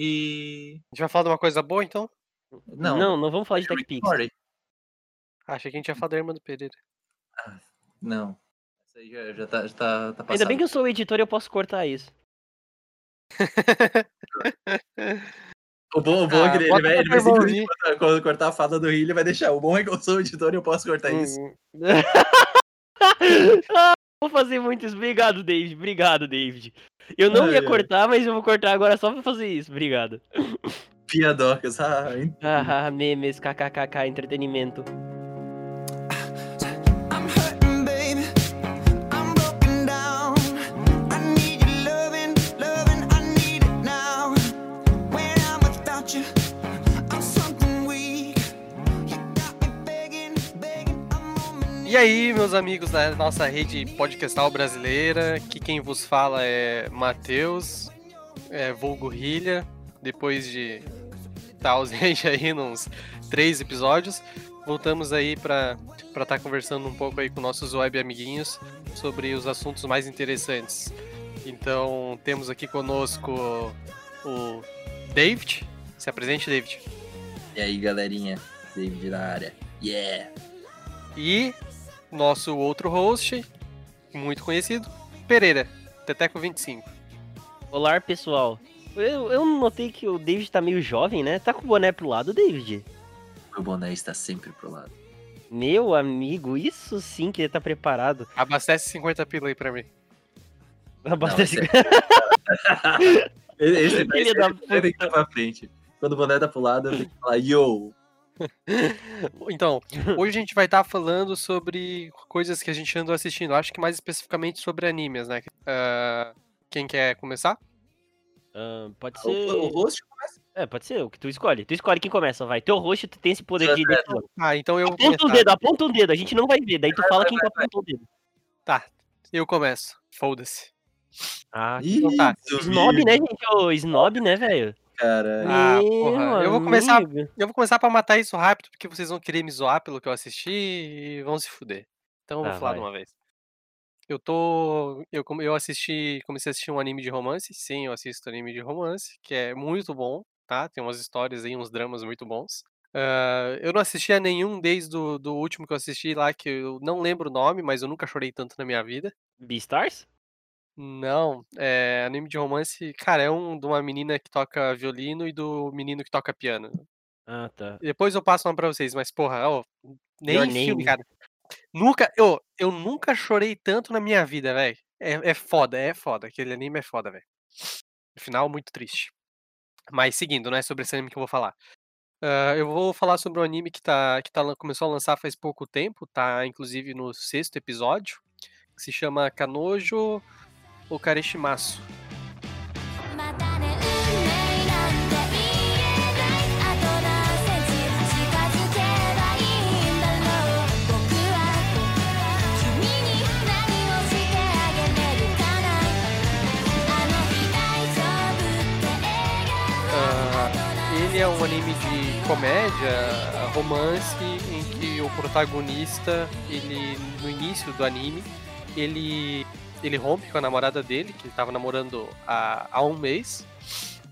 E. A gente vai falar de uma coisa boa, então? Não, não, não vamos falar de TechPix. Recorded. Ah, achei que a gente ia falar da irmã do Pereira. Não. Isso aí já, já tá, já tá, tá. Ainda bem que eu sou o editor e eu posso cortar isso. O bom, o bom é Ah, que ele vai, ele vai simplesmente cortar- quando cortar a fala do Rio, ele vai deixar. O bom é que eu sou o editor e eu posso cortar isso. Hum, Ah, vou fazer muito isso. Obrigado, David. Obrigado, David. Eu não Ai, ia ai. cortar, mas eu vou cortar agora só pra fazer isso. Obrigado. Piadocas. Ah, hein? Haha, memes, kkkk, entretenimento. E aí, meus amigos da nossa rede podcastal brasileira, que quem vos fala é Matheus, é, vulgo depois de estar ausente aí nos três episódios, voltamos aí para estar conversando um pouco aí com nossos web amiguinhos sobre os assuntos mais interessantes. Então, temos aqui conosco o David, se apresente, David, E aí, galerinha? David na área. Yeah! e nosso outro host, muito conhecido, Pereira, Teteco25. Olá, pessoal. Eu, eu notei que o David tá meio jovem, né? Tá com o boné pro lado, David? Meu boné está sempre pro lado. Meu amigo, isso sim que ele tá preparado. Abastece 50 pila aí pra mim. Abastece... esse Esse tem que ir pra frente. Quando o boné tá pro lado, eu tenho que falar, yo! Então, hoje a gente vai estar falando sobre coisas que a gente andou assistindo. Acho que mais especificamente sobre animes, né? Ah, quem quer começar? Ah, pode O, ser. o host começa. É, pode ser o que tu escolhe. Tu escolhe quem começa, vai. Teu host, tu tem esse poder de Certo. decisão. Ah, então eu Aponta o dedo, aponta um dedo. A gente não vai ver. Daí tu fala quem tu apontou o dedo. Tá, eu começo. Foda-se. Ah, Ih, então tá. snob, né, gente? Ô, snob, né, velho? Cara, Ah, porra, eu vou começar-. Eu vou começar pra matar isso rápido, porque vocês vão querer me zoar pelo que eu assisti e vão se fuder. Então eu vou Tá, falar vai. de uma vez. Eu tô. Eu, come- eu assisti. Comecei a assistir um anime de romance. Sim, eu assisto anime de romance, que é muito bom, tá? Tem umas histórias aí, uns dramas muito bons. Ah, eu não assisti a nenhum desde o do último que eu assisti lá, que eu não lembro o nome, mas eu nunca chorei tanto na minha vida. Beastars? Não, é anime de romance. Cara, é um de uma menina que toca violino e do menino que toca piano. Ah, tá. Depois eu passo uma pra vocês, mas porra, ó, nem Your filme, Name. cara. Nunca, eu, eu nunca chorei tanto na minha vida, velho. É, é foda, é foda. Aquele anime é foda, velho. Final, muito triste. Mas seguindo, não é sobre esse anime que eu vou falar. Ah, eu vou falar sobre um anime que, tá, que tá, começou a lançar faz pouco tempo, tá inclusive no sexto episódio, que se chama Kanojo o Karestimaço. Ah, é um anime de comédia, romance, em que o protagonista, ele no início do anime, ele ele rompe com a namorada dele, que ele tava namorando há, há um mês.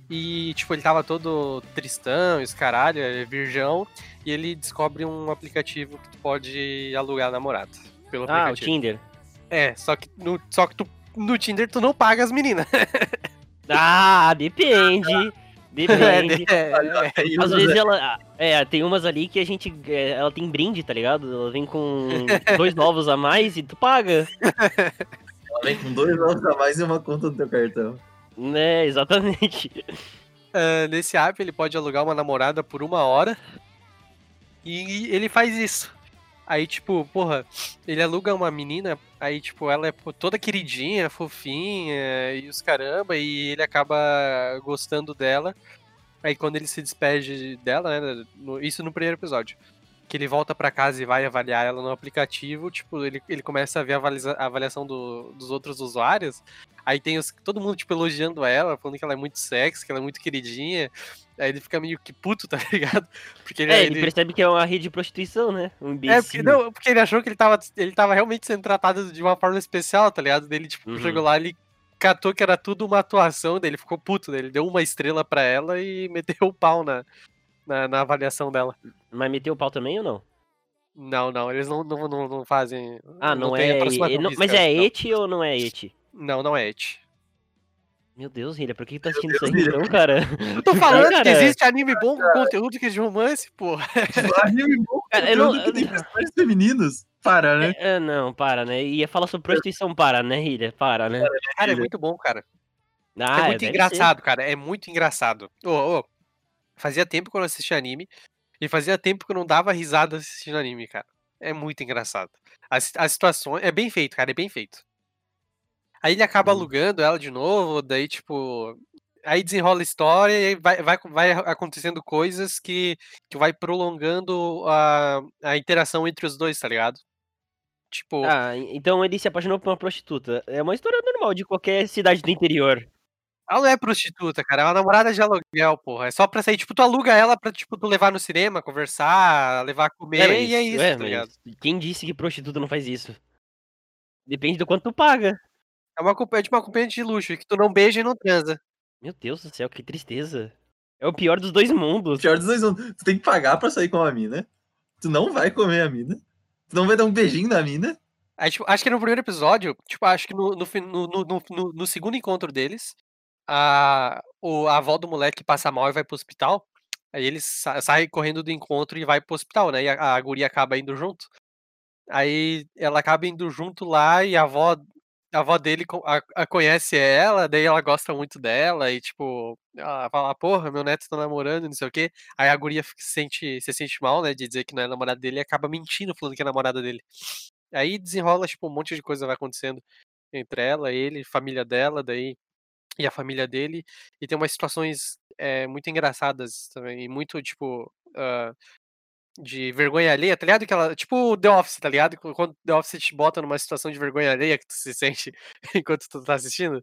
E, tipo, ele tava todo tristão, esse caralho, é virgão. E ele descobre um aplicativo que tu pode alugar namorado. Pelo Ah, o. Tinder. É, só que, no, só que tu, no Tinder tu não paga as meninas. Ah, depende. Depende. É, é, Aí, Às mas vezes ela. É, tem umas ali que a gente. é, Ela tem brinde, tá ligado? Ela vem com dois novos a mais e tu paga. Vem com dois ovos a mais e uma conta no teu cartão. Né, exatamente. Ah, nesse app ele pode alugar uma namorada por uma hora e ele faz isso. Aí, tipo, porra, ele aluga uma menina, aí, tipo, ela é toda queridinha, fofinha e os caramba, e ele acaba gostando dela. Aí, quando ele se despede dela, né, no- isso no primeiro episódio, que ele volta pra casa e vai avaliar ela no aplicativo, tipo, ele, ele começa a ver a avaliza- a avaliação do- dos outros usuários, Aí tem os, todo mundo, tipo, elogiando ela, falando que ela é muito sexy, que ela é muito queridinha. Aí ele fica meio que puto, tá ligado? Porque ele, É, ele ele- percebe que é uma rede de prostituição, né? Um é, imbecil. porque, não, porque ele achou que ele tava, ele tava realmente sendo tratado de uma forma especial, tá ligado? Dele, tipo, Uhum. chegou lá, ele catou que era tudo uma atuação dele, ficou puto, né? Ele deu uma estrela pra ela e meteu o pau na, na, na avaliação dela. Mas meteu o pau também ou não? Não, não, eles não, não, não, não fazem. Ah, não, tem é. e- não- mas é não. et ou não é et? Não, não é et. Meu Deus, Hilha, por que que tá assistindo isso Deus, aí Hilha. então, cara? Eu tô falando que Cara, existe anime bom com conteúdo que é de romance, pô. Anime bom, Cara, eu não- conteúdo que tem personagens femininos. Para, né? É, não, para, né? Ia falar sobre prostituição, para, né, Hilha? Para, né? Cara, é muito bom, cara. Ah, é muito engraçado, cara. É muito engraçado. Ô, ô, fazia tempo que eu não assistia anime. E fazia tempo que eu não dava risada assistindo anime, cara. É muito engraçado. As, as situações. É bem feito, cara. É bem feito. Aí ele acaba Hum. alugando ela de novo, daí, tipo. Aí desenrola a história e vai, vai, vai acontecendo coisas que, que vai prolongando a, a interação entre os dois, tá ligado? Tipo. Ah, então ele se apaixonou por uma prostituta. É uma história normal de qualquer cidade do interior. Ela não é prostituta, cara. É uma namorada de aluguel, porra. É só pra sair. Tipo, tu aluga ela pra, tipo, tu levar no cinema, conversar, levar a comer, mas- e é isso, é, tá ligado? Quem disse que prostituta não faz isso? Depende do quanto tu paga. É uma, é tipo uma acompanhante de luxo, que tu não beija e não transa. Meu Deus do céu, que tristeza. É o pior dos dois O mundos. pior dos dois mundos. Tu tem que pagar pra sair com a mina. Tu não vai comer a mina. Tu não vai dar um beijinho na mina. Aí, tipo, acho que no primeiro episódio, tipo, acho que no, no- no- no segundo encontro deles, a, o, a avó do moleque passa mal e vai pro hospital. Aí eles sa saem correndo do encontro e vai pro hospital, né? E a, a guria acaba indo junto. Aí ela acaba indo junto lá e a avó, a avó dele a, a conhece ela, daí ela gosta muito dela e, tipo, ela fala, porra, meu neto tá namorando, não sei o quê. Aí a guria se sente, se sente mal, né, de dizer que não é namorada dele e acaba mentindo, falando que é namorada dele. Aí desenrola, tipo, um monte de coisa vai acontecendo entre ela, ele, família dela, daí e a família dele. E tem umas situações eh, muito engraçadas também, e muito, tipo, ah, de vergonha alheia, tá ligado? Que ela, tipo The Office, tá ligado? Qu- Quando The Office te bota numa situação de vergonha alheia que tu se sente enquanto tu tá assistindo.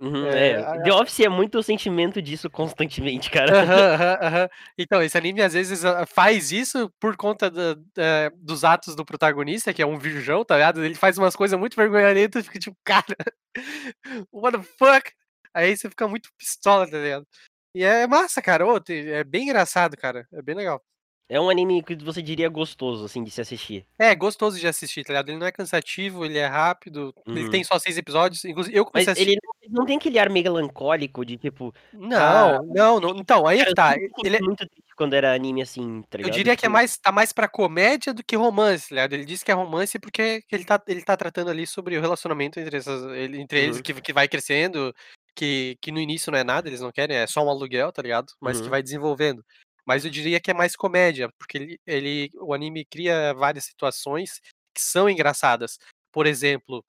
Uhum, É, é, The Office é muito o sentimento disso constantemente, cara. Aham, aham. Então, esse anime às vezes faz isso por conta da- da- dos atos do protagonista, que é um virgão, tá ligado? Ele faz umas coisas muito vergonha alheia e tu fica tipo, cara, what the fuck? Aí você fica muito pistola, tá ligado? E é massa, cara. Ô, é bem engraçado, cara. É bem legal. É um anime que você diria gostoso, assim, de se assistir. É gostoso de assistir, tá ligado? Ele não é cansativo, ele é rápido. Ele Uhum. tem só seis episódios. Inclusive, eu Mas comecei a assistir. ele não, ele não tem aquele ar melancólico de tipo. Não, não, não. Então, aí é Cara, tá. Ele é- muito triste quando era anime assim, tá Eu diria que é Tipo, mais, tá mais pra comédia do que romance, tá ligado? Ele disse que é romance porque que ele, tá, ele tá tratando ali sobre o relacionamento entre, essas, ele- entre eles, Uhum. que, que vai crescendo, que, que no início não é nada, eles não querem, é só um aluguel, tá ligado? Mas que Uhum. vai desenvolvendo. Mas eu diria que é mais comédia, porque ele, ele, o anime cria várias situações que são engraçadas. Por exemplo,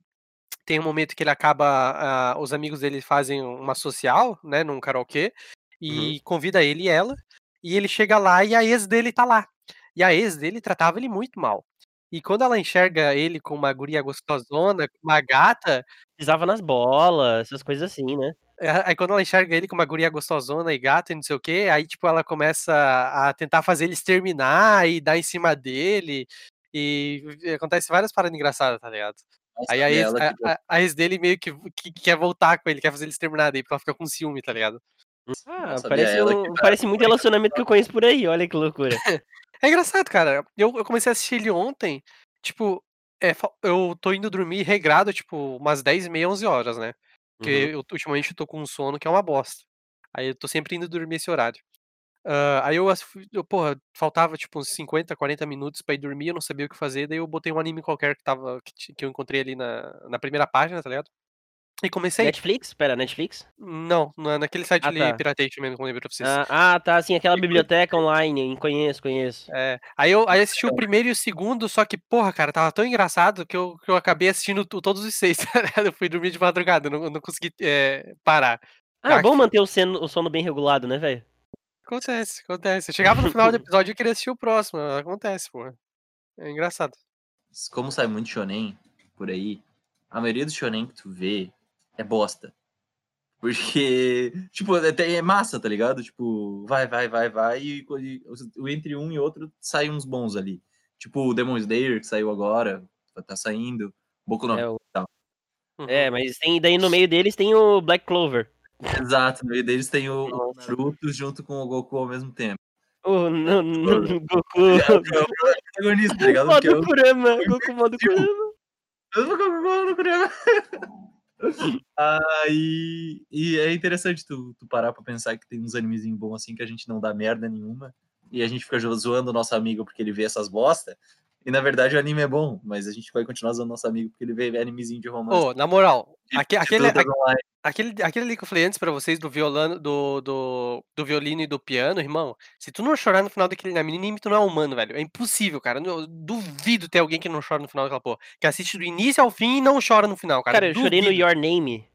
tem um momento que ele acaba, ah, os amigos dele fazem uma social, né, num karaokê, e convida ele e ela, e ele chega lá e a ex dele tá lá. E a ex dele tratava ele muito mal. E quando ela enxerga ele com uma guria gostosona, com uma gata, pisava nas bolas, essas coisas assim, né? é, aí quando ela enxerga ele com uma guria gostosona e gata e não sei o quê, aí tipo ela começa a tentar fazer ele exterminar e dar em cima dele. E acontece várias paradas engraçadas, tá ligado? Nossa, Aí a ex, a, que- a- a ex dele meio que, que quer voltar com ele, quer fazer ele exterminar daí, porque ela fica com ciúme, tá ligado? Ah, Nossa, parece, um- parece muito relacionamento que eu conheço por aí, olha que loucura. É engraçado, cara. Eu, eu comecei a assistir ele ontem, tipo, é, eu tô indo dormir regrado, tipo, umas 10 e meia, 11 horas, né? Porque Uhum. eu, ultimamente eu tô com um sono que é uma bosta. Aí eu tô sempre indo dormir esse horário. Ah, aí eu, eu, porra, faltava tipo uns 50, 40 minutos pra ir dormir, eu não sabia o que fazer, daí eu botei um anime qualquer que tava, que, que eu encontrei ali na, na primeira página, tá ligado? E comecei. Netflix? Pera, Netflix? Não, não é naquele site Ah, ali, tá. Piratation mesmo, como eu lembrei pra vocês. Ah, ah, tá, assim, aquela biblioteca online, conheço, conheço. É, aí eu aí assisti o primeiro e o segundo, só que, porra, cara, tava tão engraçado que eu, que eu acabei assistindo to- todos os seis, tá ligado? Eu fui dormir de madrugada, eu não, não consegui é, parar. Ah, Ah, bom manter o sono, o sono bem regulado, né, velho? Acontece, acontece. Eu chegava no final do episódio e queria assistir o próximo, acontece, porra. É engraçado. Como sai muito shonen por aí, a maioria dos shonen que tu vê é bosta. Porque, tipo, é, é massa, tá ligado? Tipo, vai, vai, vai, vai, e, e o- entre um e outro sai uns bons ali. Tipo o Demon Slayer, que saiu agora, tá saindo, Boku no É o- tal. Uhum. É, mas tem, daí no meio deles tem o Black Clover. Exato, no meio deles tem o, o junto com o Goku ao mesmo tempo. O no, no- no Goku. É o protagonista, tá ligado? É Modo o Kurama. Goku modo Kurama. Eu no Kurama. Ah, e, é interessante tu, tu parar pra pensar que tem uns animezinhos bons assim que a gente não dá merda nenhuma e a gente fica zoando o nosso amigo porque ele vê essas bosta. E na verdade o anime é bom, mas a gente vai continuar zoando nosso amigo porque ele vê animezinho de romance. Ô, na moral, aque- aquele, aquele, aquele ali que eu falei antes pra vocês do violano, do, do, do violino e do piano, irmão, se tu não chorar no final daquele anime, tu não é humano, velho. É impossível, cara. Eu duvido ter alguém que não chora no final daquela porra. Que assiste do início ao fim e não chora no final, cara. Cara, eu chorei no Duvido. Your Name.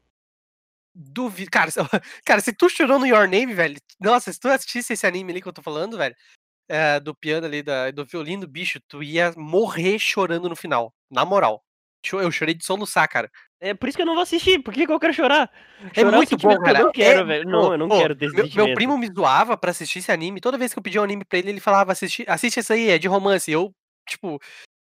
Duvido. Cara, cara, se tu chorou no Your Name, velho. Nossa, se tu assistisse esse anime ali que eu tô falando, velho. É, do piano ali, da, do violino, bicho, tu ia morrer chorando no final. Na moral. Eu chorei de soluçar, cara. É por isso que eu não vou assistir. Por que, que eu quero chorar? É Chorar muito bom, cara. Eu não quero, É- velho. Não, eu não pô, quero meu, meu primo me zoava pra assistir esse anime. Toda vez que eu pedia um anime pra ele, ele falava: assiste, assiste esse aí, é de romance. E eu, tipo,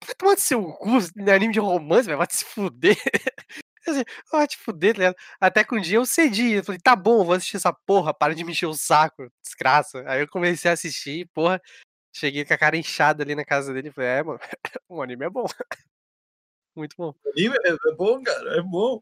vai tomar seu cu, anime de romance, velho, vai te se fuder. Assim, Vai te fuder, tá ligado? Até que um dia eu cedi. Eu falei, tá bom, vou assistir essa porra, para de me encher o saco, desgraça. Aí eu comecei a assistir, porra. Cheguei com a cara inchada ali na casa dele e falei, é, mano, o anime é bom. Muito bom. O anime é, é bom, cara, é bom.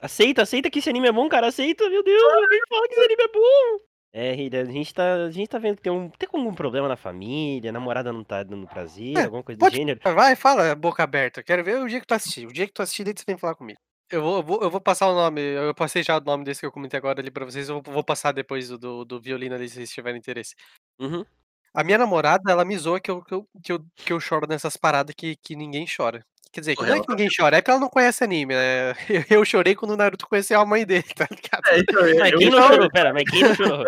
Aceita, aceita que esse anime é bom, cara. Aceita, meu Deus. Alguém fala que esse anime é bom. É, Rita, a gente tá, a gente tá vendo que tem, um, tem algum problema na família, a namorada não tá dando prazer, É, alguma coisa pode- do gênero. Vai, fala, boca aberta. Eu quero ver o dia que tu assistir. O dia que tu assistir, daí você vem falar comigo. Eu vou, eu vou, eu vou passar o nome. Eu passei já o nome desse que eu comentei agora ali pra vocês. Eu vou, vou passar depois do, do, do violino ali, se vocês tiverem interesse. Uhum. A minha namorada, ela me zoa que eu, que eu, que eu, que eu choro nessas paradas que, que ninguém chora. Quer dizer, que não é que ninguém chora, é porque ela não conhece anime, né? Eu, eu chorei quando o Naruto conheceu a mãe dele, tá ligado? É, então, eu, Mas eu quem não choro. chorou? Pera, mas quem não chorou?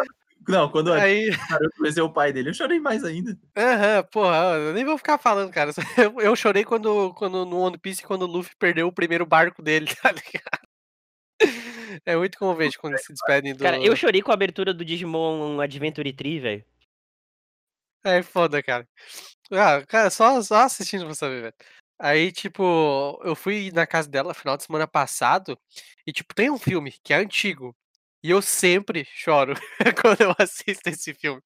Não, quando eu Aí, conheci o pai dele, eu chorei mais ainda. aham, porra, eu nem vou ficar falando, cara. Eu, eu chorei quando, quando no One Piece, quando o Luffy perdeu o primeiro barco dele, tá ligado? É muito comovente quando se despedem do. Cara, eu chorei com a abertura do Digimon Adventure Tree, velho. É foda, cara. Ah, cara, só, só assistindo pra saber, velho. Aí, tipo, eu fui na casa dela final de semana passado e, tipo, tem um filme que é antigo e eu sempre choro quando eu assisto esse filme.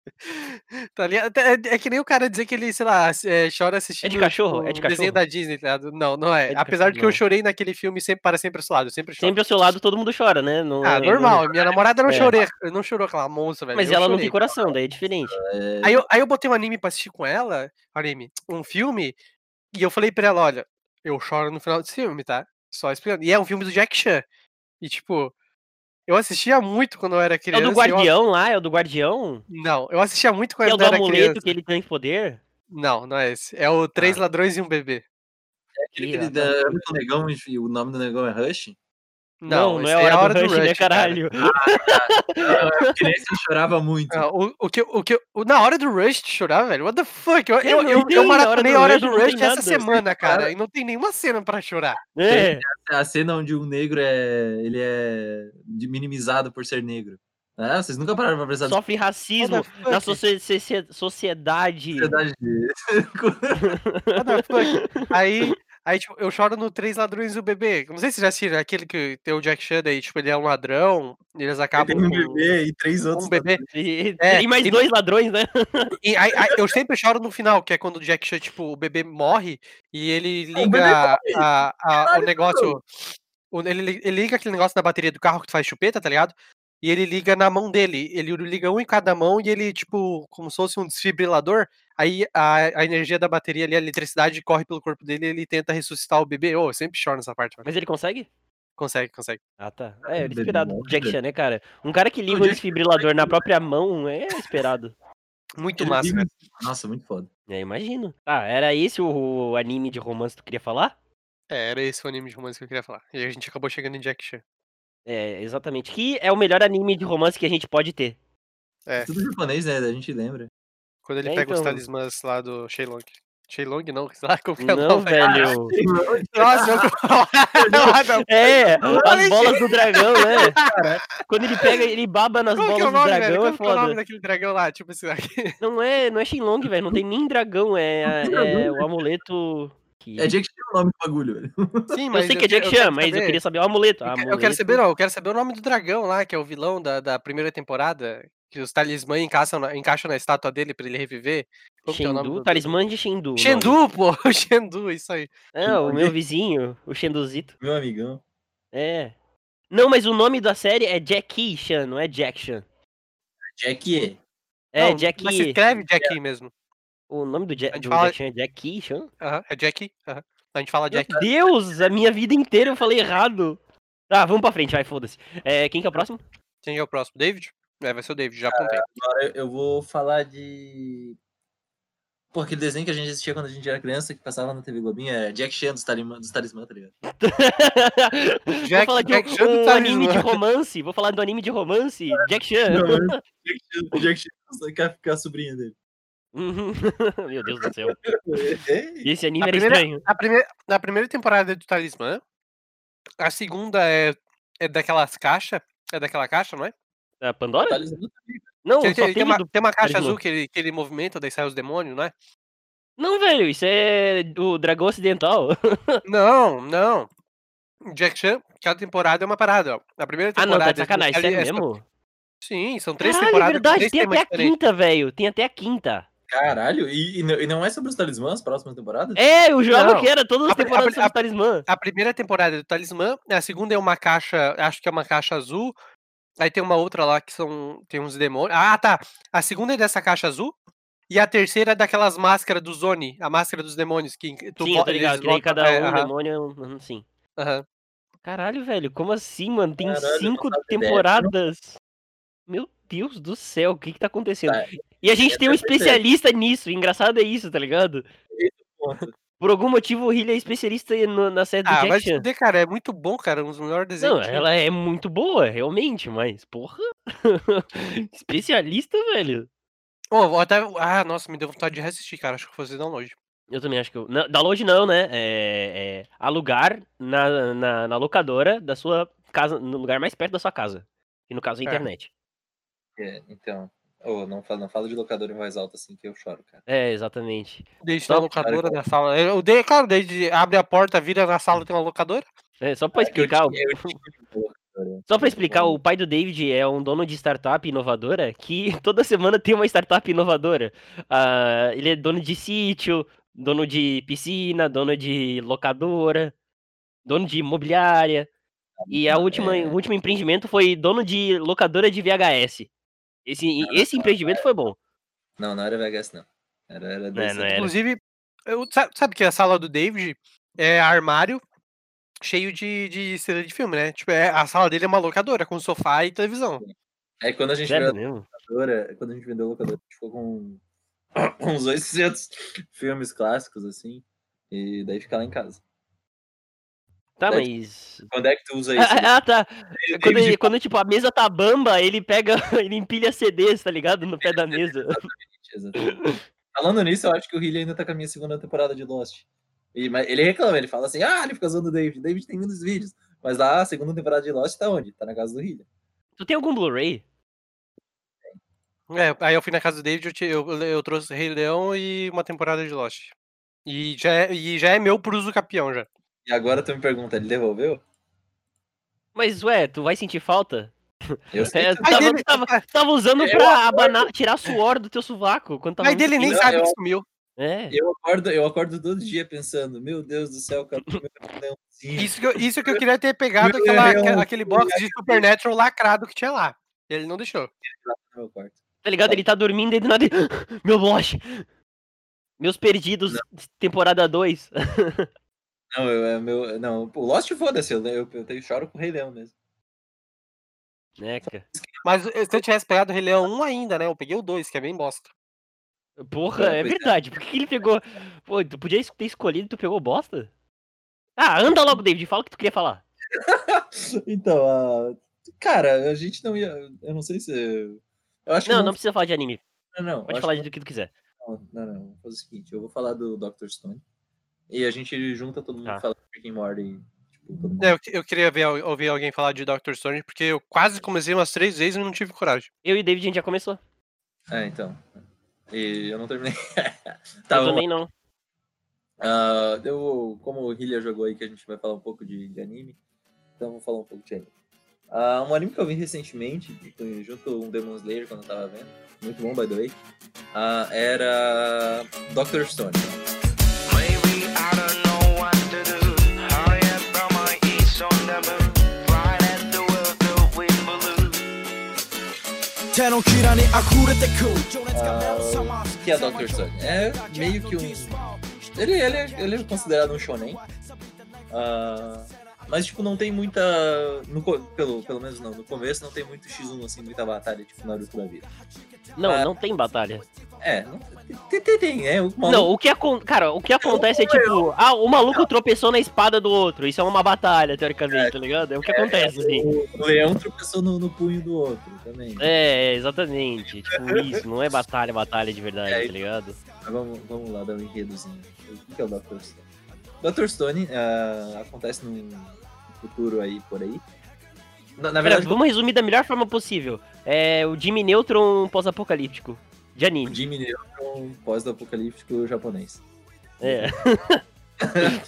Tá ligado? É, é que nem o cara dizer que ele, sei lá, é, chora assistindo cachorro? tipo, É de um desenho cachorro? da Disney, tá ligado? Não, não é. É de Apesar de cachorro, que eu não. chorei naquele filme sempre para sempre ao seu lado, eu sempre choro. Sempre ao seu lado todo mundo chora, né? Não, Ah, não- normal. Minha namorada não É. chorei, não chorou aquela monstro, velho. Mas eu ela não chorei. tem coração, daí é diferente. É, Aí eu, aí eu botei um anime pra assistir com ela, anime, um filme, e eu falei pra ela, olha, eu choro no final desse filme, tá? Só explicando. E é um filme do Jack Chan. E tipo, eu assistia muito quando eu era É criança. o do e eu- Guardião lá, é o do Guardião? Não, eu assistia muito Que é quando o eu do era amuleto criança. que ele tem poder? Não, não é esse. É o Três Ah. Ladrões e um Bebê. aquele Ih, que ele dá o negão e o nome do negão é Rush. Não, não, esse é aí a hora, do, rush, né, cara. caralho? Eu criança eu chorava muito. Ah, o, o que, o que, o- na hora do Rush de chorar, velho, what the fuck? Eu, É, eu, não eu, tem eu hora maratonei do a hora Rush, do não tem Rush essa nada. semana, cara, Cara. e não tem nenhuma cena pra chorar. É. A cena onde um negro é. ele é minimizado por ser negro. Ah, vocês nunca pararam pra prestar Sofre racismo na socie- sociedade. sociedade de- What the fuck? Aí, aí tipo, eu choro no Três Ladrões e o Bebê. Não sei se vocês já assistiram aquele que tem o Jack Chan aí, tipo, ele é um ladrão, e eles acabam Tem um com bebê e três outros. um bebê. E, É, e mais e- dois ladrões, né? E aí, aí eu sempre choro no final, que é quando o Jack Chan, tipo, o bebê morre e ele Ah, o liga a, a- o Caralho, negócio. o- ele, ele liga aquele negócio da bateria do carro que tu faz chupeta, tá ligado? E ele liga na mão dele. Ele liga um em cada mão e ele, tipo, como se fosse um desfibrilador. Aí a, a energia da bateria ali, a eletricidade corre pelo corpo dele e ele tenta ressuscitar o bebê. Ô, eu sempre choro nessa parte, mano. Mas ele consegue? Consegue, consegue. Ah, tá. É, bebê esperado do Jack. Chan, né, cara? Um cara que liga um Jack- desfibrilador na própria mão é esperado. Muito Ele massa, cara. Nossa, muito foda. É, imagino. Ah, era esse o, o anime de romance que tu queria falar? É, era esse o anime de romance que eu queria falar. E a gente acabou chegando em Jack Chan. É, exatamente. Que é o melhor anime de romance que a gente pode ter. É, Tudo japonês, né? A gente lembra. quando ele É, pega os então. talismãs lá do Shenlong. Shenlong não, sei lá como que é o Não, velho. Nossa, eu... É, as bolas do dragão, né? Quando ele pega, ele baba nas é bolas do nome, velho? dragão, é Como que é o nome foda. daquele dragão lá? Tipo esse daqui. Não é, não é Shenlong, velho. Não tem nem dragão. É, é o amuleto Jack. É Jack Chan o nome do bagulho. Sim, Eu mas sei que é que- Jack eu Chan, mas eu queria saber o amuleto. Eu, que- eu Amuleto. quero saber, não, eu quero saber o nome do dragão lá, que é o vilão da, da primeira temporada, que os talismãs encaixam na, encaixam na estátua dele pra ele reviver. Como que é Shendu, do- talismã de Shendu. Shendu, pô, o Shendu, isso aí. É, o meu vizinho, o Shenduzito. Meu amigão. É. Não, mas o nome da série é Jackie Chan, não é Jack Chan. Jack É, Não, Jackie. Mas se escreve Jackie mesmo. O nome do, Ja- A gente do fala- Jack Chan é Jackie Chan? Aham, é Jackie. aham. A gente fala Meu Jack. Deus, a minha vida inteira eu falei errado. Tá, vamos pra frente, vai, foda-se. É, quem que é o próximo? Quem é o próximo? David? É, vai ser o David, já apontei. Agora eu- vou falar de. Pô, aquele desenho que a gente assistia quando a gente era criança, que passava na TV Globinho, é Jack Chan dos, talimã, dos talismã, tá ligado? vou Jack- falar de Jack um, Chan do um talismã. anime de romance. Vou falar do anime de romance. Jack Chan. Jack Chan, o Jack Chan só quer ficar a sobrinha dele. Uhum. Meu Deus do céu. Esse anime A era primeira- estranho. A primeira, na primeira temporada é do Talismã. A segunda é, é daquelas caixas. É daquela caixa, não é? A Pandora? Talismã Não, Tem, tem, tem uma, do... tem uma caixa Talismã. azul que ele, que ele movimenta, daí sai os demônios, não é? Não, velho, isso é o Dragão Ocidental. Não, não. Jack Chan, cada temporada é uma parada, ó. Na primeira Ah, temporada. não, tá de sacanagem, sério é mesmo? Sim, são três Caralho, é temporadas. verdade, tem até a quinta, velho. Tem até a quinta. Caralho, e, e não- é sobre os talismãs, próximas temporadas? É, eu jurava Não. que era todas as A a temporadas pri- sobre a- os talismã. A primeira temporada é do Talismã, a segunda é uma caixa, acho que é uma caixa azul. Aí tem uma outra lá que são tem uns demônios. Ah, tá. A segunda é dessa caixa azul. E a terceira é daquelas máscaras do Zone, a máscara dos demônios que tu Sim, vo- eu tô ligado, que cada é, um aham, demônio é Sim. aham. Caralho, velho, como assim, mano? Tem Caralho, cinco temporadas. Meu Deus do céu, o que que tá acontecendo? Tá, E a gente essa tem um é especialista nisso, engraçado é isso, tá ligado? Ponto. Por algum motivo o Hilly é especialista no- na série do Ah, Jack mas Chan. cara, é muito bom, cara, um dos melhores desenhos. Não, ela é muito boa, realmente, mas, porra. especialista, velho. Vou até... Ah, nossa, me deu vontade de reassistir, cara. Acho que vou fazer download. Eu também acho que eu. Não, download não, né? É, é alugar na, na, na locadora da sua casa, no lugar mais perto da sua casa. E no caso, a É. internet. É, então. Ô, não, fala, não fala de locador em voz alta assim que eu choro, cara. É, exatamente. Deixa Só- na locadora da sala. Eu dei, claro, desde abre a porta, vira na sala, tem uma locadora. É, só pra É eu explicar. o- tinha- eu tinha uma locadora. Só pra explicar, o pai do David é um dono de startup inovadora que toda semana tem uma startup inovadora. Ah, ele é dono de sítio, dono de piscina, dono de locadora, dono de imobiliária. E a última, É. o último empreendimento foi dono de locadora de VHS. Esse, esse empreendimento foi bom. Não, não era VHS, não. Era, era não era. Inclusive, eu, sabe, sabe que a sala do David é armário cheio de, de estrela de filme, né? Tipo, é, a sala dele é uma locadora, com sofá e televisão. É quando a gente Sério vendeu locadora, quando a gente vendeu a locadora, a gente ficou com uns 800 filmes clássicos, assim. E daí fica lá em casa. Tá, É, mas. Quando é que tu usa isso? Ah, ah, tá. David, Quando, ele- quando, tipo, a mesa tá bamba, ele pega. Ele empilha CDs, tá ligado? No pé da mesa. exatamente. Falando nisso, eu acho que o Hilly ainda tá com a minha segunda temporada de Lost. E, mas ele reclama, ele fala assim: ah, ele fica usando o David. David tem muitos vídeos. Mas lá, a segunda temporada de Lost tá onde? Tá na casa do Hilly. Tu tem algum Blu-ray? É, aí eu fui na casa do David, eu, te- eu, eu trouxe Rei Leão e uma temporada de Lost. E já é, e já é meu por uso capião já. E agora tu me pergunta, ele devolveu? Mas, ué, tu vai sentir falta? Eu sei É, tava, dele- tava, tava usando Eu pra abanar, tirar suor do teu sovaco. Quando tava pai dele nem Não, sabe eu- que sumiu. É. eu acordo, eu acordo todo dia pensando, meu Deus do céu, cara. Isso que, eu, isso que eu queria ter pegado aquela, aquela- aquele box de Supernatural lacrado que tinha lá. Ele não deixou. quarto. Tá ligado? Ele tá dormindo e do nada. Meu Lost! Meus perdidos, temporada 2. Não, eu, é meu, não, o Lost foda-se, eu, eu, eu, eu choro com o Rei Leão mesmo. né, cara? Mas eh, se eu tivesse pegado o Rei Leão 1 ainda, né? Eu peguei o 2, que é bem bosta. Porra, É, é é. verdade. Por que ele pegou. Pô, tu podia ter escolhido e tu pegou bosta? Ah, anda logo, David. Fala o que tu queria falar. então, a cara, a gente não ia. Eu não sei se. Eu acho que Não, não, não precisa falar de anime. não, não, Pode falar que do que tu quiser. não, não, não, vou fazer o seguinte, eu vou falar do Dr. Stone. E a gente junta todo mundo Tá. e fala de Rick and Morty. Tipo. É, Eu, eu queria ver, ouvir alguém falar de Doctor Stone, porque eu quase comecei umas três vezes e não tive coragem. Eu e o David a gente já começou. É, então. E eu não terminei. eu tá, lá. também não. Ah, eu, como o Hillia jogou aí, que a gente vai falar um pouco de, de anime, então eu vou falar um pouco de anime. Ah, um anime que eu vi recentemente, junto com o Demon Slayer, quando eu tava vendo, muito bom, by the way, ah, era Doctor Stone. Que é Doctor Stone? É meio que um. Ele, ele, é, ele é considerado um shonen. Ah, mas, tipo, não tem muita. no pelo, pelo menos não, no começo não tem muito X1, assim, muita batalha, tipo, Naruto da vida. Não, Ah. não tem batalha. É, não, tem, tem, tem, é. O maluco- Não, o que acontece. Cara, o que acontece é tipo, ah, o maluco tropeçou na espada do outro. Isso é uma batalha, teoricamente, tá ligado? É o que acontece, assim. O leão tropeçou no, no punho do outro também. É, exatamente. Tipo, isso, não é batalha, batalha de verdade, É, tá ligado? Mas vamos, vamos lá dar um enredozinho. O que é o Dr. Stone? Dr. Stone ah, acontece num futuro aí por aí. Na, na Pera, verdade, vamos resumir da melhor forma possível. É o Jimmy Neutron pós-apocalíptico. De o anime. Jimmy Neutron pós-apocalíptico japonês. É.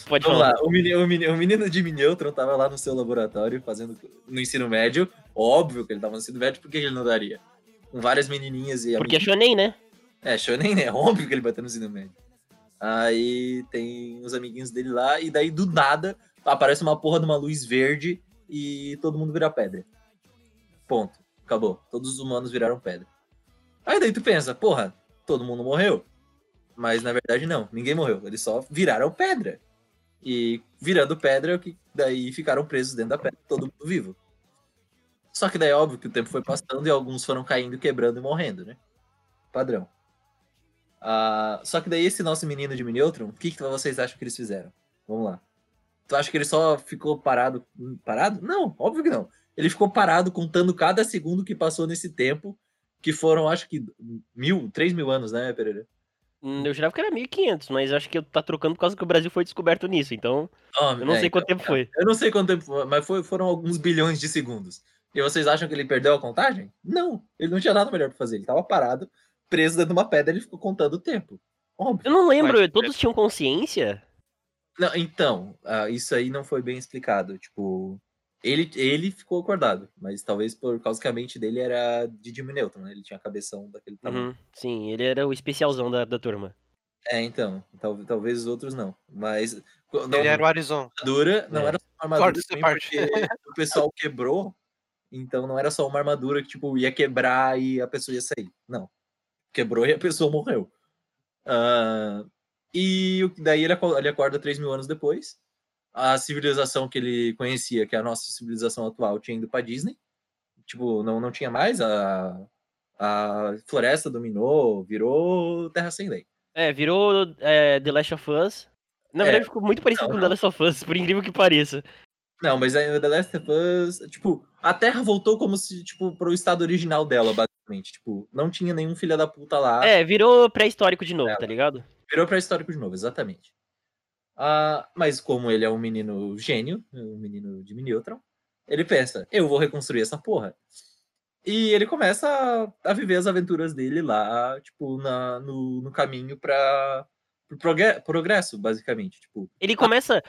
Pode Vamos falar. lá, o menino, o, menino, o menino Jimmy Neutron tava lá no seu laboratório fazendo no ensino médio. Óbvio que ele tava no ensino médio, por que ele não daria? Com várias menininhas e Porque é shonen, né? É, shonen, né? Óbvio que ele vai ter no ensino médio. Aí tem os amiguinhos dele lá, e daí do nada aparece uma porra de uma luz verde e todo mundo vira pedra. Ponto. Acabou. Todos os humanos viraram pedra. Aí daí tu pensa, porra, todo mundo morreu. Mas na verdade não, ninguém morreu. Eles só viraram pedra. E virando pedra, que daí ficaram presos dentro da pedra, todo mundo vivo. Só que daí é óbvio que o tempo foi passando e alguns foram caindo, quebrando e morrendo, né? Padrão. Ah, só que daí esse nosso menino de Neutron, o que, que vocês acham que eles fizeram? Vamos lá. Tu acha que ele só ficou parado? Parado? Não, óbvio que não. Ele ficou parado contando cada segundo que passou nesse tempo, que foram, acho que, mil, três mil anos, né, Pereira? Hum, Eu jurava que era 1500, mas acho que tá trocando por causa que o Brasil foi descoberto nisso, então Ah, eu não é, sei quanto então, tempo foi. Eu não sei quanto tempo foi, mas foi- foram alguns bilhões de segundos. E vocês acham que ele perdeu a contagem? Não, ele não tinha nada melhor pra fazer. Ele tava parado, preso dentro de uma pedra, ele ficou contando o tempo. Óbvio. Eu não lembro, Mas- todos tinham consciência? Não, então, ah, isso aí não foi bem explicado. Tipo, ele, ele ficou acordado, mas talvez por causa que a mente dele era de Jimmy Neutron, né? Ele tinha a cabeção daquele tamanho. Uhum, sim, ele era o especialzão da, da turma. É, então, tal- talvez os outros não. Mas não, Ele era o Arizon. armadura não É. era só uma armadura, também o pessoal quebrou, então não era só uma armadura que tipo ia quebrar e a pessoa ia sair. Não. Quebrou e a pessoa morreu. Ah, e daí ele aco- ele acorda 3 mil anos depois. A civilização que ele conhecia, que é a nossa civilização atual, tinha ido pra Disney. Tipo, não, não tinha mais. A, a floresta dominou, virou Terra Sem Lei. É, virou é, The Last of Us. Na É, verdade, ficou muito parecido não, com não. The Last of Us, por incrível que pareça. Não, mas The Last of Us, tipo, a Terra voltou como se, tipo, pro estado original dela, basicamente. Tipo, não tinha nenhum filho da puta lá. É, virou pré-histórico de novo, É. tá ligado? Virou pré-histórico de novo, exatamente. Ah, mas como ele é um menino gênio, um menino de Neutron, ele pensa, eu vou reconstruir essa porra. E ele começa a, viver as aventuras dele lá, tipo, na, no, no caminho para pro progre- progresso, basicamente. Tipo, Ele começa,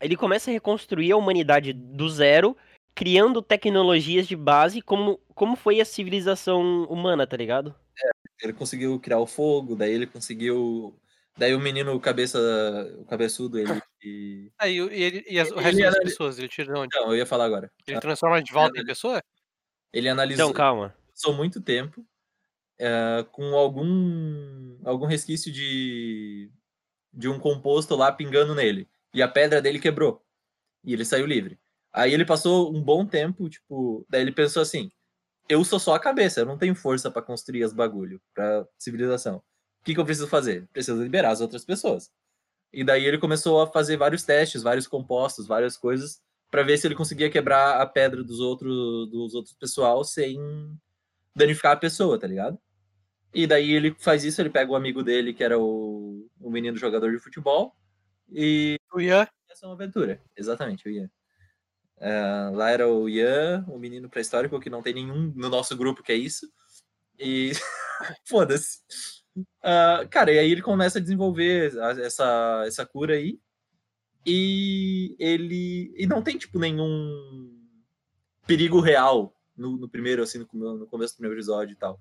ele começa a reconstruir a humanidade do zero, criando tecnologias de base como, como foi a civilização humana, tá ligado? ele conseguiu criar o fogo, daí ele conseguiu. Daí o menino, o cabeça. O cabeçudo, ele. e- Aí, e, ele, e as, o Ele resto das era- pessoas, ele tira de onde? Não, eu ia falar agora. Ele transforma de volta em ele- pessoa? Ele analisou. Então, calma. passou muito tempo eh, com algum algum resquício de de um composto lá pingando nele e a pedra dele quebrou e ele saiu livre. Aí ele passou um bom tempo, tipo, daí ele pensou assim: eu sou só a cabeça, eu não tenho força pra construir as bagulho pra civilização. O que, que eu preciso fazer? Preciso liberar as outras pessoas. E daí ele começou a fazer vários testes, vários compostos, várias coisas pra ver se ele conseguia quebrar a pedra dos outros dos outros pessoal sem danificar a pessoa, tá ligado? E daí ele faz isso, ele pega o amigo dele, que era o, o menino jogador de futebol, e O Ian, essa é uma aventura. Exatamente, o Ian. Ah, lá era o Ian, o menino pré-histórico, que não tem nenhum no nosso grupo que é isso. E foda-se. Ah, cara, e aí ele começa a desenvolver essa, essa cura aí. E ele. E não tem, tipo, nenhum perigo real no, no primeiro, assim, no, no começo do primeiro episódio e tal.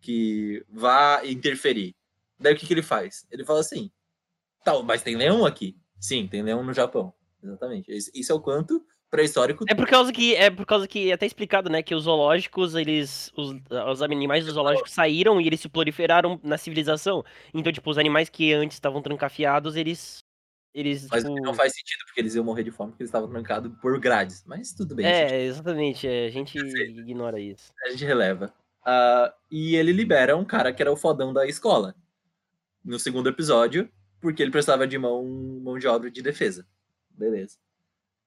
Que vá interferir. Daí o que, que ele faz? Ele fala assim: tal, mas tem leão aqui. Sim, tem leão no Japão. Exatamente. Isso é o quanto pré-histórico. É por causa que é por causa que é até explicado, né, que os zoológicos, eles os, os animais dos zoológicos saíram e eles se proliferaram na civilização. Então, tipo, os animais que antes estavam trancafiados, eles eles Mas tipo, não faz sentido, porque eles iam morrer de fome, porque eles estavam trancados por grades. Mas tudo bem, a gente- É, exatamente, é, a gente ignora isso. a gente releva. Ah, e ele libera um cara que era o fodão da escola. No segundo episódio, porque ele precisava de mão, mão de obra de defesa. Beleza.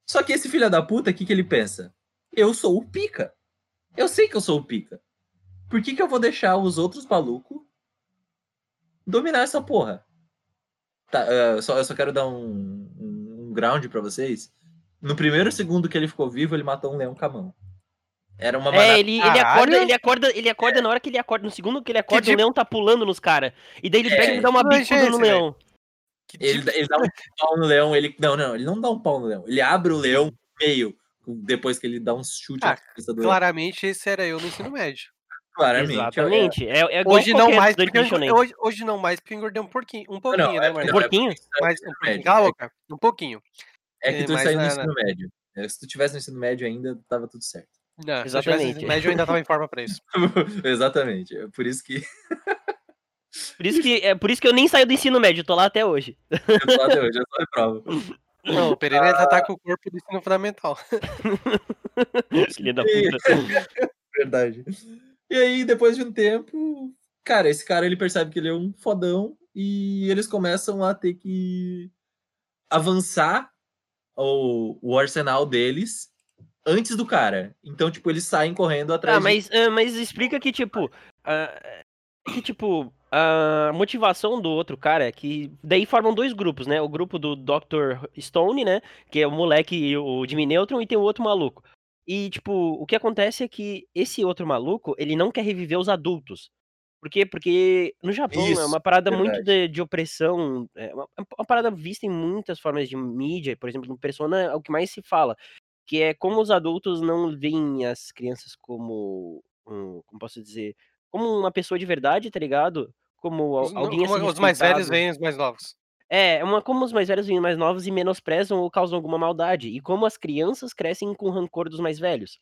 Só que esse filho da puta, o que, que ele pensa? Eu sou o pica. Eu sei que eu sou o pica. Por que, que eu vou deixar os outros malucos dominar essa porra? Tá, ah, eu só, eu só quero dar um, um, um ground pra vocês. No primeiro segundo que ele ficou vivo, ele matou um leão com a mão. Era uma manada É, ele, ele acorda, ele acorda, ele acorda na hora que ele acorda, no segundo que ele acorda, tipo- o leão tá pulando nos caras. E daí ele pega É, e dá uma que é bicuda no leão. Que Ele, tipo- dá- ele dá um pau no leão, ele. Não, não, ele não dá um pau no leão. Ele abre o leão no meio, depois que ele dá um chute Ah, na cabeça do leão. Claramente esse era eu no ensino médio. Claramente. Exatamente. É, é Hoje não mais, porque hoje, hoje não mais, porque eu engordei um pouquinho, um Não, pouquinho, não, né, é mano? porque- Um porquinho? é porque Mas, um no pouquinho, ensino cala a médio. boca, um pouquinho. É que tu É, saiu no na- ensino médio. É, Se tu tivesse no ensino médio ainda, tava tudo certo. Não, se eu tivesse Exatamente. ensino médio, eu ainda tava em forma pra isso. Exatamente. É por isso que Por isso que é por isso que eu nem saio do ensino médio, tô lá até hoje. eu tô até hoje, eu só reprovo. Não, o Pereira ainda tá com o corpo do ensino fundamental. Filha da puta. Verdade. E aí, depois de um tempo, cara, esse cara ele percebe que ele é um fodão e eles começam a ter que avançar o, o arsenal deles antes do cara. Então, tipo, eles saem correndo atrás Ah, de- mas, ah, mas explica que, tipo. ah, que, tipo, a motivação do outro cara é que. Daí formam dois grupos, né? O grupo do Dr. Stone, né? Que é o moleque, e o Jimmy Neutron, e tem o outro maluco. E, tipo, o que acontece é que esse outro maluco, ele não quer reviver os adultos. Por quê? Porque no Japão é Isso, uma parada muito verdade. de, de opressão, é uma, é uma parada vista em muitas formas de mídia, por exemplo, no Persona é o que mais se fala, que é como os adultos não veem as crianças como, como posso dizer, como uma pessoa de verdade, tá ligado? Como alguém a ser os mais velhos veem os mais novos. É, é uma, como os mais velhos veem mais novos e menosprezam ou causam alguma maldade. E como as crianças crescem com rancor dos mais velhos.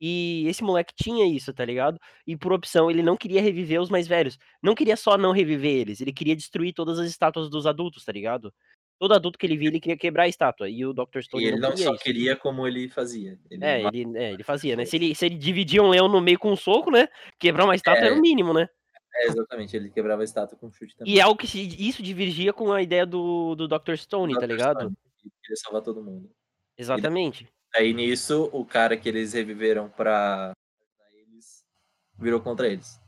E esse moleque tinha isso, tá ligado? E por opção, ele não queria reviver os mais velhos. Não queria só não reviver eles, ele queria destruir todas as estátuas dos adultos, tá ligado? Todo adulto que ele via, ele queria quebrar a estátua. E o Dr. Stone E ele não não queria só isso. queria como ele fazia. Ele É, ele, é, ele fazia, né? Se ele, se ele dividia um leão no meio com um soco, né? Quebrar uma estátua era É. o mínimo, né? É, exatamente, ele quebrava a estátua com chute também. E é algo que isso divergia com a ideia do, do Dr. Stone, tá Dr. ligado? Stone, que Queria salvar todo mundo. Exatamente. Aí nisso, o cara que eles reviveram pra eles virou contra eles.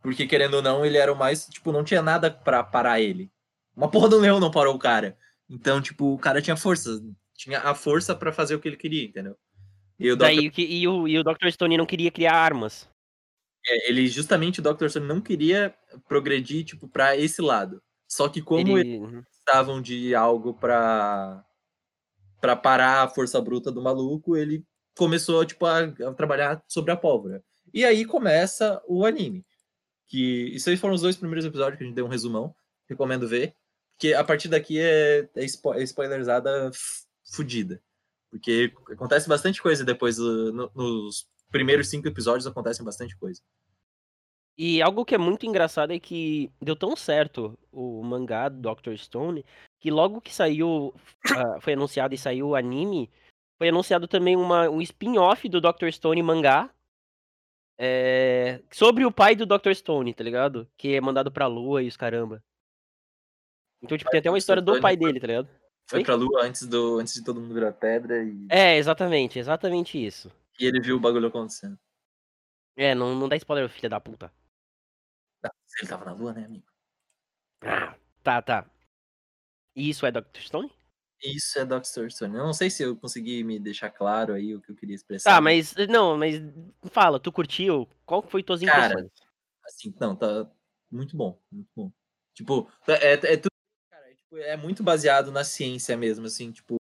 Porque querendo ou não, ele era o mais, tipo, não tinha nada pra parar ele. Uma porra do leão não parou o cara. Então, tipo, o cara tinha força, tinha a força pra fazer o que ele queria, entendeu? E o Dr. Daí, que- e, o, e o Dr. Stone não queria criar armas. é, ele justamente o Dr. Stone não queria progredir tipo para esse lado. Só que como eles ele... uhum. precisavam de algo pra para parar a força bruta do maluco, ele começou tipo a, a trabalhar sobre a pólvora. E aí começa o anime. Que isso aí foram os dois primeiros episódios que a gente deu um resumão. Recomendo ver. Porque a partir daqui é, é, spo é spoilerzada f- fudida. Porque acontece bastante coisa depois. do- no- nos primeiros cinco episódios acontecem bastante coisa. E algo que é muito engraçado é que deu tão certo o mangá do Dr. Stone que logo que saiu, ah, foi anunciado e saiu o anime, foi anunciado também uma, um spin-off do Dr. Stone mangá é, sobre o pai do Dr. Stone, tá ligado? Que é mandado pra lua e os caramba. Então, tipo, tem até uma história do pai dele, tá ligado? Foi Oi? pra lua antes, do, antes de todo mundo virar pedra e, É, exatamente, exatamente isso. e ele viu o bagulho acontecendo. É, não, não dá spoiler, filha da puta. Se ele tava na lua, né, amigo? Ah, tá, tá. E isso é Dr. Stone? Isso é Dr. Stone. Eu não sei se eu consegui me deixar claro aí o que eu queria expressar. Tá, mas não, mas fala, tu curtiu? Qual foi tuas Cara, impressões? Assim, não, tá. muito bom, muito bom. Tipo, é, é, tudo, é, tipo, é muito baseado na ciência mesmo, assim, tipo,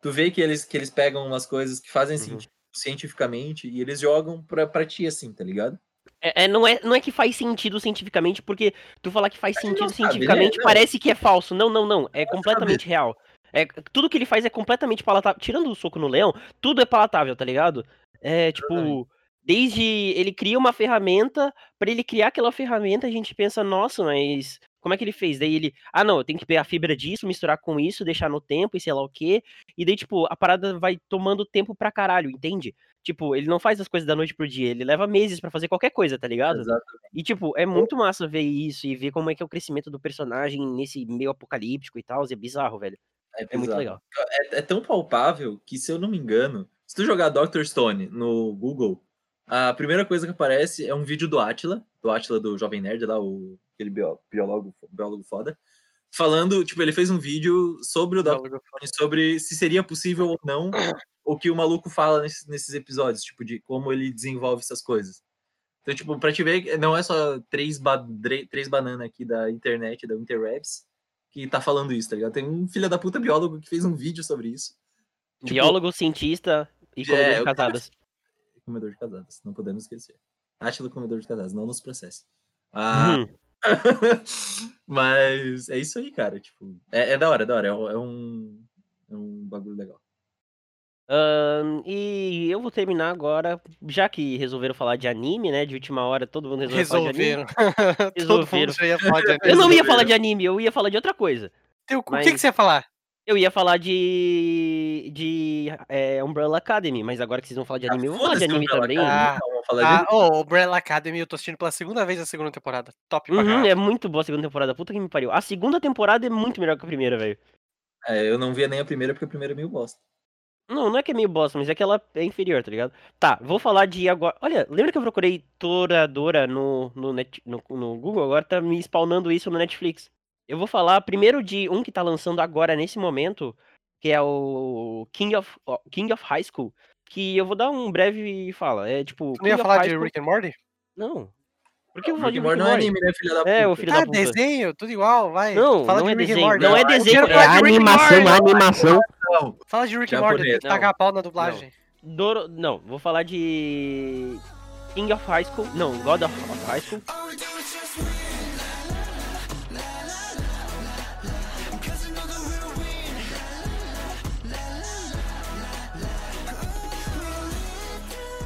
tu vê que eles, que eles pegam umas coisas que fazem Uhum. sentido cientificamente e eles jogam pra, pra ti, assim, tá ligado? É, é, não, é, não é que faz sentido cientificamente, porque tu falar que faz sentido sabe, né? cientificamente Não. parece que é falso. Não, não, não. É sabe. completamente real. É, tudo que ele faz é completamente palatável. Tirando o soco no leão, tudo é palatável, tá ligado? É tipo, desde ele cria uma ferramenta, pra ele criar aquela ferramenta, a gente pensa, nossa, mas como é que ele fez? Daí ele, ah não, eu tenho que pegar a fibra disso, misturar com isso, deixar no tempo e sei lá o quê. E daí, tipo, a parada vai tomando tempo pra caralho, entende? Tipo, ele não faz as coisas da noite pro dia, ele leva meses pra fazer qualquer coisa, tá ligado? Exato. E, tipo, é muito massa ver isso e ver como é que é o crescimento do personagem nesse meio apocalíptico e tal. É bizarro, velho. É muito bizarro. legal. É, é tão palpável que, se eu não me engano, se tu jogar Dr. Stone no Google, a primeira coisa que aparece é um vídeo do Atila, do Atila do Jovem Nerd, lá, o, aquele biólogo, biólogo foda, falando, tipo, ele fez um vídeo sobre o Dr. Sobre se seria possível ou não o que o maluco fala nesses, nesses episódios, tipo, de como ele desenvolve essas coisas. Então, tipo, pra te ver, não é só três, ba três bananas aqui da internet, da Interwebs, que tá falando isso, tá ligado? Tem um filho da puta biólogo que fez um vídeo sobre isso. Tipo, Biólogo, cientista e comedor é, de eu- casadas. Comedor de casadas, não podemos esquecer. Átila comedor de casadas, não nos processe. Ah, Hum. mas é isso aí, cara. Tipo, é, é da hora, é da hora. É, um- é um, é um bagulho legal. Ahn, e eu vou terminar agora, já que resolveram falar de anime, né? De última hora, todo mundo resolveu falar de anime. Resolveram. Todo Resolveram. mundo já ia falar de anime. Eu não ia Resolveram. falar de anime, eu ia falar de outra coisa. Teu cu, O Mas- que, que você ia falar? Eu ia falar de. de é, Umbrella Academy, mas agora que vocês vão falar de anime, eu vou falar de anime Umbrella também. Ah, não, vamos falar de Ah, oh, Umbrella Academy, eu tô assistindo pela segunda vez a segunda temporada. Top pra Uhum, é muito boa a segunda temporada, puta que me pariu. A segunda temporada é muito melhor que a primeira, velho. É, eu não via nem a primeira, porque a primeira é meio bosta. Não, não é que é meio bosta, mas é que ela é inferior, tá ligado? Tá, vou falar de agora. Olha, lembra que eu procurei Toradora no, no, net, no, no Google? Agora tá me spawnando isso no Netflix. Eu vou falar primeiro de um que tá lançando agora nesse momento, que é o King of, King of High School. Que eu vou dar um breve fala. É tipo. Tu não ia falar High de School- Rick and Morty? Não. Por que eu vou falar Rick de and Rick Morty and não é Morty? anime, né, filha da É, puta? filho da Ah, puta. desenho, tudo igual, vai. Não, Fala não de é Rick and desenho. Morty. Não é Não, desenho, é animação, Morty. animação. Não, Fala de Rick and Morty, tem que tacar a pau na dublagem. Doro... Não, vou falar de. King of High School. Não, God of High School.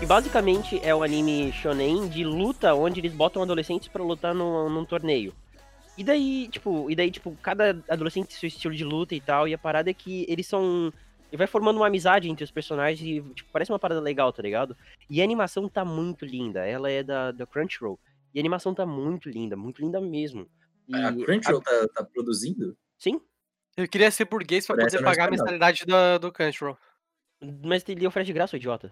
Basicamente é um anime shonen de luta onde eles botam adolescentes pra lutar num, num torneio. E daí, tipo, e daí, tipo, cada adolescente tem seu estilo de luta e tal, e a parada é que eles são. E vai formando uma amizade entre os personagens e, tipo, parece uma parada legal, tá ligado? E a animação tá muito linda. Ela é da, da Crunchyroll. E a animação tá muito linda, muito linda mesmo. E a Crunchyroll tá, tá produzindo? Sim, Eu queria ser burguês pra Parece poder pagar a mensalidade do, do Crunchyroll. mas ele oferece de graça, idiota.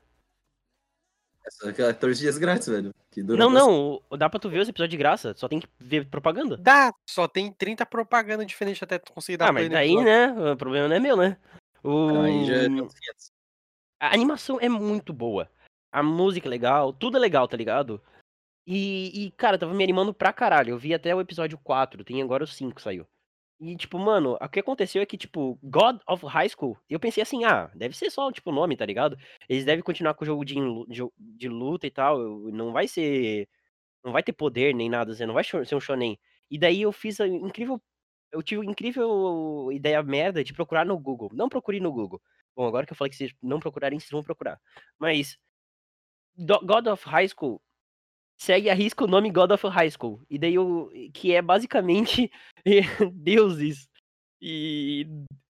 Aquela 14 dias grátis, velho. Que dura Não, não, dá pra tu ver os episódios de graça, só tem que ver propaganda. Dá, só tem 30 propaganda diferentes até tu conseguir dar Ah, mas daí, episódio. né, o problema não é meu, né? O... Então, Aí já é 500. A animação é muito boa. A música é legal, tudo é legal, tá ligado? E, e, cara, tava me animando pra caralho. Eu vi até o episódio 4, tem agora o 5 saiu. E, tipo, mano, o que aconteceu é que, tipo, God of High School, eu pensei assim, ah, deve ser só, tipo, o nome, tá ligado? Eles devem continuar com o jogo de, de, luta e tal, não vai ser. Não vai ter poder nem nada, não vai ser um shonen. E daí eu fiz a incrível. Eu tive a incrível ideia merda de procurar no Google. Não procure no Google. Bom, agora que eu falei que vocês não procurarem, vocês vão procurar. Mas. God of High School segue a risca o nome God of High School. E daí o. Que é basicamente deuses. E.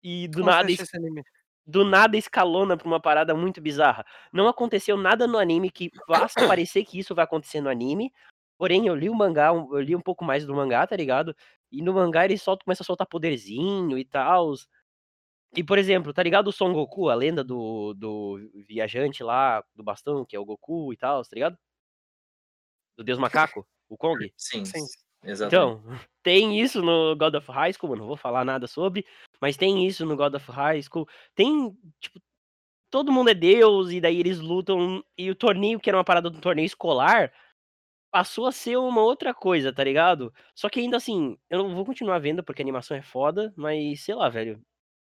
E do Como nada esse anime? do nada escalona pra uma parada muito bizarra. Não aconteceu nada no anime que faça parecer que isso vai acontecer no anime. Porém, eu li o mangá, eu li um pouco mais do mangá, tá ligado? E no mangá ele solta, começa a soltar poderzinho e tal. E, por exemplo, tá ligado o Son Goku, a lenda do, do viajante lá, do bastão, que é o Goku e tal, tá ligado? Do Deus Macaco, o Kong. Sim, Sim. exatamente. Então, tem isso no God of High School, eu não vou falar nada sobre, mas tem isso no God of High School. Tem, tipo, todo mundo é Deus, e daí eles lutam, e o torneio, que era uma parada do torneio escolar, passou a ser uma outra coisa, tá ligado? Só que ainda assim, eu não vou continuar vendo porque a animação é foda, mas sei lá, velho.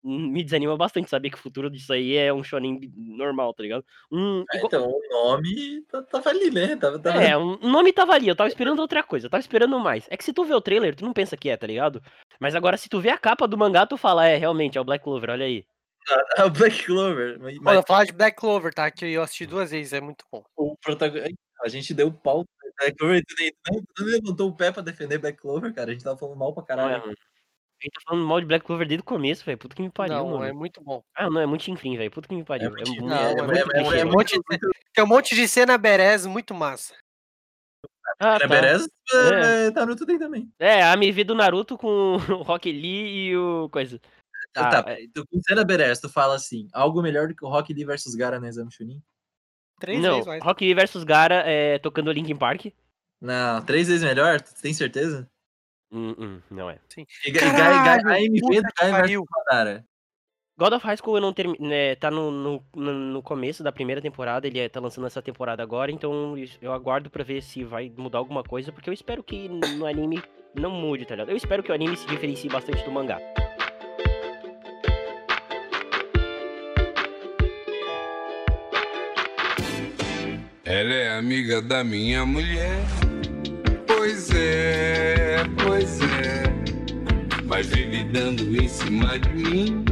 Me desanima bastante saber que o futuro disso aí é um shonen normal, tá ligado? Um, É, igual- Então, o nome tá- tava ali, né? Tava, tava... É, o nome tava ali, eu tava esperando outra coisa, eu tava esperando mais. É que se tu vê o trailer, tu não pensa que é, tá ligado? Mas agora, se tu vê a capa do mangá, tu fala, é, realmente, é o Black Clover, olha aí. É o Black Clover. Mas, Olha, falar de Black Clover, tá? Que eu assisti duas vezes, é muito bom. o protagonista. A gente deu pau Black Clover. Tu, nem- tu levantou o pé pra defender Black Clover, cara. A gente tava falando mal pra caralho. é, gente tá falando mal de Black Clover desde o começo, velho. Puta que me pariu, não, mano. é muito bom. Ah, não, é muito chinfrim, velho. Puta que me pariu. É, muito- muito, Não, é- é, é- muito é- é um muito- monte de- Tem um monte de cena berés muito massa. Ah, Na tá. Berez, É. é. Naruto tem também. É, a MV do Naruto com o Rock Lee e o coisa. Tá, Ah, tá. Tu, com cena Berez, tu fala assim: algo melhor do que o Rock Lee versus Gara no Exame Chunin? Três não, vezes mais. Rock Lee versus Gara é, tocando Linkin Park. Não, três vezes melhor? Tu tem certeza? Hum, hum, não é. E, e, Caralho, que Gaia versus pariu. Madara. God of High School eu não termi... né, tá no, no, no- no começo da primeira temporada, ele é- tá lançando essa temporada agora, então eu aguardo pra ver se vai mudar alguma coisa, porque eu espero que no anime não mude, tá ligado? Eu espero que o anime se diferencie bastante do mangá. Ela é amiga da minha mulher. Pois é, pois é. Mas vive dando em cima de mim.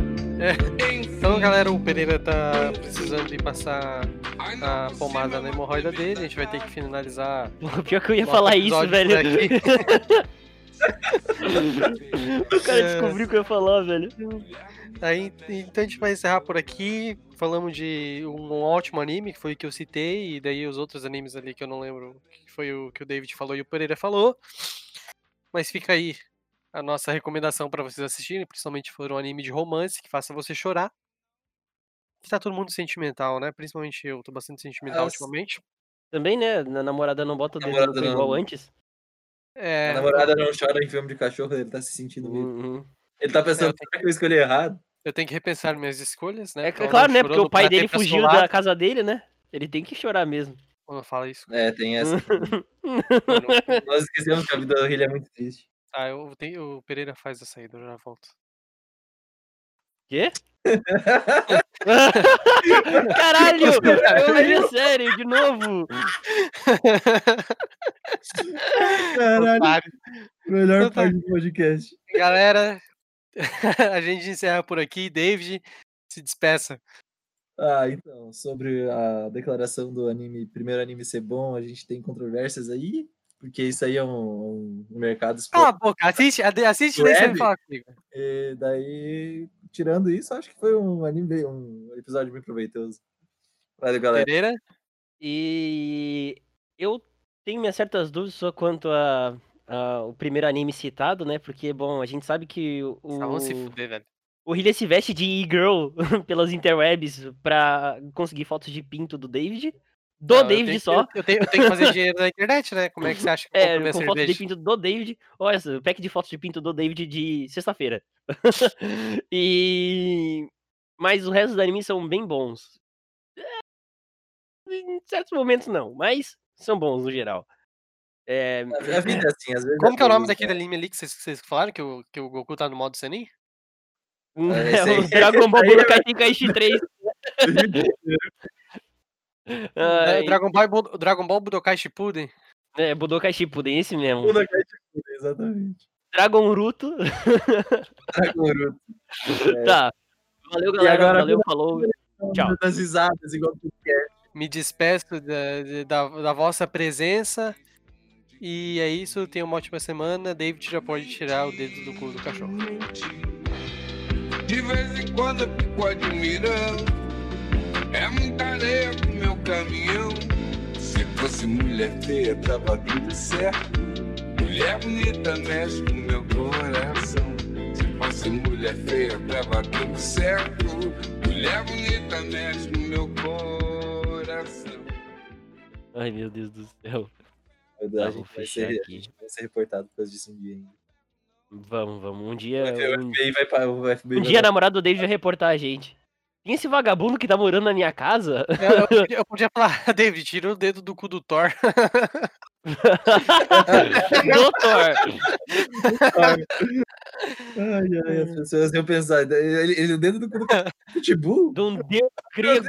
Então, galera, o Pereira tá precisando de passar a pomada na hemorroida dele. A gente vai ter que finalizar. Pior que eu ia falar isso, velho. o cara É. descobriu o que eu ia falar, velho. Aí, então a gente vai encerrar por aqui. Falamos de um ótimo anime, que foi o que eu citei, e daí os outros animes ali que eu não lembro, foi o que o David falou e o Pereira falou. Mas fica aí a nossa recomendação pra vocês assistirem, principalmente se for um anime de romance que faça você chorar. Que tá todo mundo sentimental, né? Principalmente eu, tô bastante sentimental Ah, ultimamente. Também, né? Na namorada não bota o dedo no igual antes. É, A namorada não chora em filme de cachorro, ele tá se sentindo meio. Uhum. Ele tá pensando, É, tenho- que eu escolhi errado? eu tenho que repensar minhas escolhas, né? É ela claro, né? Porque o pai dele fugiu da casa dele, né? Ele tem que chorar mesmo. Quando fala isso. É, tem essa. Nós esquecemos que a vida dele é muito triste. Tá, eu tenho, o Pereira faz a saída, eu já volto. Quê? Caralho! Eu vi a série de novo! Caralho, Otário. melhor Então parte do podcast. Galera, a gente encerra por aqui. David, se despeça. Ah, então, sobre a declaração do anime, primeiro anime ser bom, a gente tem controvérsias aí, porque isso aí é um, um mercado Cala a explorado. boca, assiste, assiste e daí você fala comigo. E daí, tirando isso, acho que foi um anime, um episódio bem proveitoso. Valeu, galera. Pereira, E eu tenho minhas certas dúvidas só quanto a, a- o primeiro anime citado, né? Porque, bom, a gente sabe que o, ah, vamos se o, fuder, velho. O Hylia se veste de e-girl pelas interwebs pra conseguir fotos de pinto do David. Do Não, eu David tenho que- só. Eu tenho, eu tenho que fazer dinheiro na internet, né? Como é que você acha que eu É, compro minha com fotos de pinto do David. Olha, pack de fotos de pinto do David de sexta-feira. e. Mas o resto dos animes são bem bons. É, Em certos momentos não, mas são bons no geral. É, A vida é assim, às vezes. Como que é o nome daquele anime ali que vocês, que vocês falaram? Que o, que o Goku tá no modo Senin? É, é aí- o Dragon Ball aí é- Budokai Tenkaichi 3. É, Ai, Dragon Ball, Dragon Ball Budokai Shippuden? é, Budokai Shippuden, esse mesmo. Gente fez, Exatamente. Dragon Ruto. Dragon É. Tá. Valeu, galera. agora- Valeu, falou. Tchau. Das risadas, igual tu quer. Me despeço da, da, da vossa presença. E é isso, tenha uma ótima semana. David já pode tirar o dedo do cu do cachorro. De vez em quando eu fico admirando. É muita areia pro meu caminhão. Se fosse mulher feia, tava tudo certo. Mulher bonita mexe com meu coração. Se fosse mulher feia, tava tudo certo. Mulher bonita mexe com meu coração. Ai, meu Deus do céu. Meu Deus, a gente vai fechar ser, a aqui. gente vai ser reportado por causa disso um dia ainda. Vamos, vamos. Um dia. Um, vai, um dia, namorado David vai reportar a gente. Quem é esse vagabundo que tá morando na minha casa? Eu, eu, podia, eu podia falar, David, tira o dedo do cu do Thor. Doutor! ai, ai, as pessoas iam pensar. Ele, ele, o dedo do cu do pitbull? De um dedo grego.